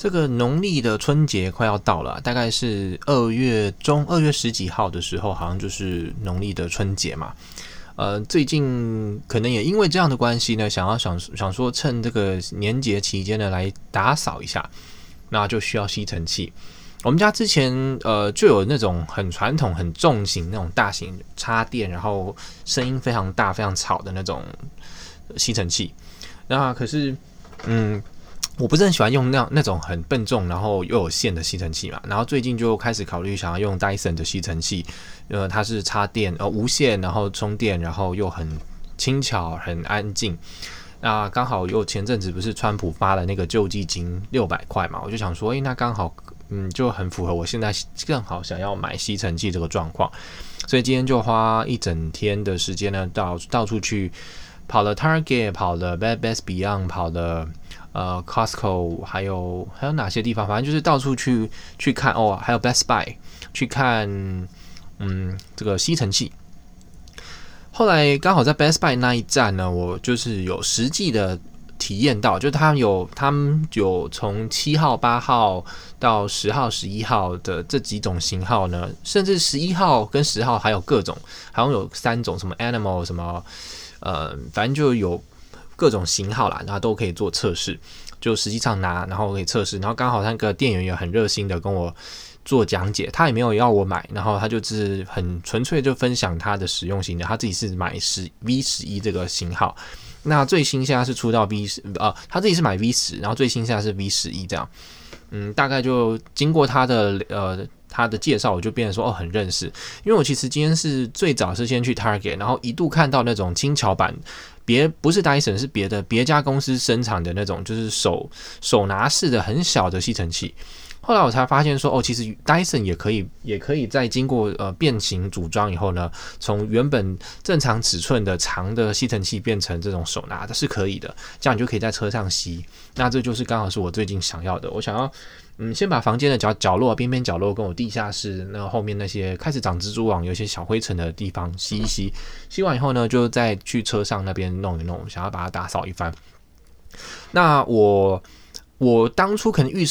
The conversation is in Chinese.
这个农历的春节快要到了，大概是二月中，二月十几号的时候，好像就是农历的春节嘛。呃，最近可能也因为这样的关系呢，想要想想说趁这个年节期间呢来打扫一下，那就需要吸尘器。我们家之前呃就有那种很传统、很重型那种大型插电，然后声音非常大、非常吵的那种吸尘器。那可是嗯。我不是很喜欢用那那种很笨重，然后又有线的吸尘器嘛。然后最近就开始考虑想要用 Dyson 的吸尘器，呃，它是插电呃无线，然后充电，然后又很轻巧、很安静。那刚好又前阵子不是川普发了那个救济金六百块嘛，我就想说，诶，那刚好嗯就很符合我现在正好想要买吸尘器这个状况。所以今天就花一整天的时间呢，到到处去跑了 Target，跑了 Bed Bath Beyond，跑了。呃，Costco 还有还有哪些地方？反正就是到处去去看哦，还有 Best Buy 去看，嗯，这个吸尘器。后来刚好在 Best Buy 那一站呢，我就是有实际的体验到，就他有他们有从七号、八号到十号、十一号的这几种型号呢，甚至十一号跟十号还有各种，好像有三种什么 Animal 什么，呃，反正就有。各种型号啦，然后都可以做测试，就实际上拿，然后可以测试，然后刚好那个店员也很热心的跟我做讲解，他也没有要我买，然后他就是很纯粹就分享他的使用心得，他自己是买十 V 十一这个型号，那最新现在是出到 V 十，呃，他自己是买 V 十，然后最新现在是 V 十一这样，嗯，大概就经过他的呃他的介绍，我就变得说哦很认识，因为我其实今天是最早是先去 Target，然后一度看到那种轻巧版。别不是 Dyson，是别的别家公司生产的那种，就是手手拿式的很小的吸尘器。后来我才发现说，哦，其实 Dyson 也可以，也可以在经过呃变形组装以后呢，从原本正常尺寸的长的吸尘器变成这种手拿的，是可以的。这样你就可以在车上吸。那这就是刚好是我最近想要的，我想要。嗯，先把房间的角角落、边边角落跟我地下室那后面那些开始长蜘蛛网、有些小灰尘的地方吸一吸，吸完以后呢，就再去车上那边弄一弄，想要把它打扫一番。那我我当初可能预